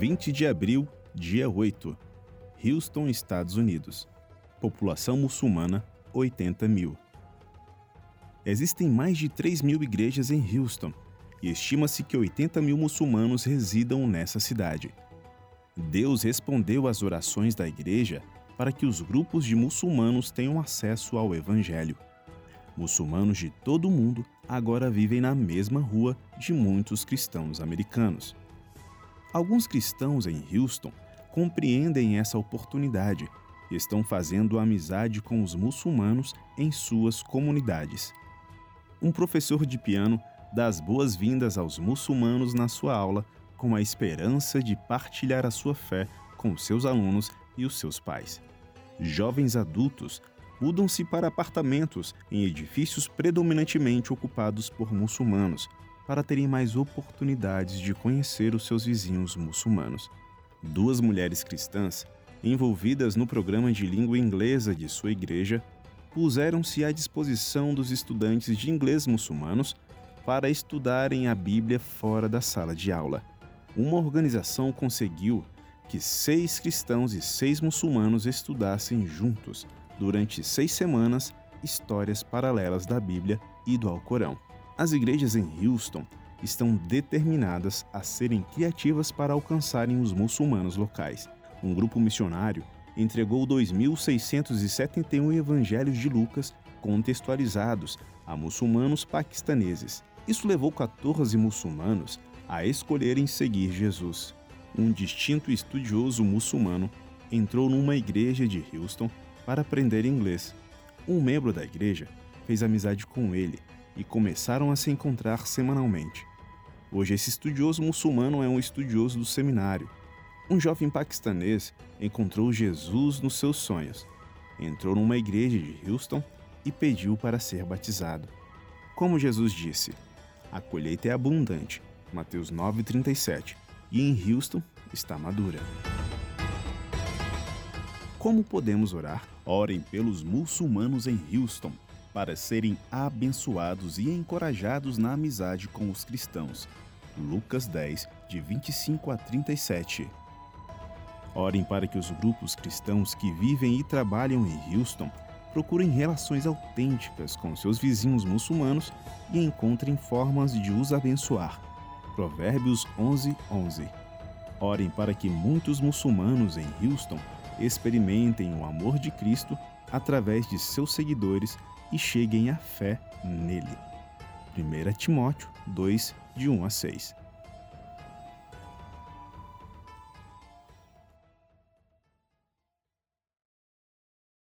20 de abril, dia 8. Houston, Estados Unidos. População muçulmana, 80 mil. Existem mais de 3 mil igrejas em Houston e estima-se que 80 mil muçulmanos residam nessa cidade. Deus respondeu às orações da igreja para que os grupos de muçulmanos tenham acesso ao Evangelho. Muçulmanos de todo o mundo agora vivem na mesma rua de muitos cristãos americanos. Alguns cristãos em Houston compreendem essa oportunidade e estão fazendo amizade com os muçulmanos em suas comunidades. Um professor de piano dá as boas-vindas aos muçulmanos na sua aula com a esperança de partilhar a sua fé com seus alunos e os seus pais. Jovens adultos mudam-se para apartamentos em edifícios predominantemente ocupados por muçulmanos, para terem mais oportunidades de conhecer os seus vizinhos muçulmanos. Duas mulheres cristãs, envolvidas no programa de língua inglesa de sua igreja, puseram-se à disposição dos estudantes de inglês muçulmanos para estudarem a Bíblia fora da sala de aula. Uma organização conseguiu que seis cristãos e seis muçulmanos estudassem juntos, durante seis semanas, histórias paralelas da Bíblia e do Alcorão. As igrejas em Houston estão determinadas a serem criativas para alcançarem os muçulmanos locais. Um grupo missionário entregou 2.671 evangelhos de Lucas contextualizados a muçulmanos paquistaneses. Isso levou 14 muçulmanos a escolherem seguir Jesus. Um distinto estudioso muçulmano entrou numa igreja de Houston para aprender inglês. Um membro da igreja fez amizade com ele e começaram a se encontrar semanalmente. Hoje, esse estudioso muçulmano é um estudioso do seminário. Um jovem paquistanês encontrou Jesus nos seus sonhos, entrou numa igreja de Houston e pediu para ser batizado. Como Jesus disse, a colheita é abundante, Mateus 9,37, e em Houston está madura. Como podemos orar? Orem pelos muçulmanos em Houston para serem abençoados e encorajados na amizade com os cristãos. Lucas 10, de 25 a 37. Orem para que os grupos cristãos que vivem e trabalham em Houston procurem relações autênticas com seus vizinhos muçulmanos e encontrem formas de os abençoar. Provérbios 11, 11. Orem para que muitos muçulmanos em Houston experimentem o amor de Cristo através de seus seguidores e cheguem à fé nele. 1 Timóteo 2, de 1 a 6.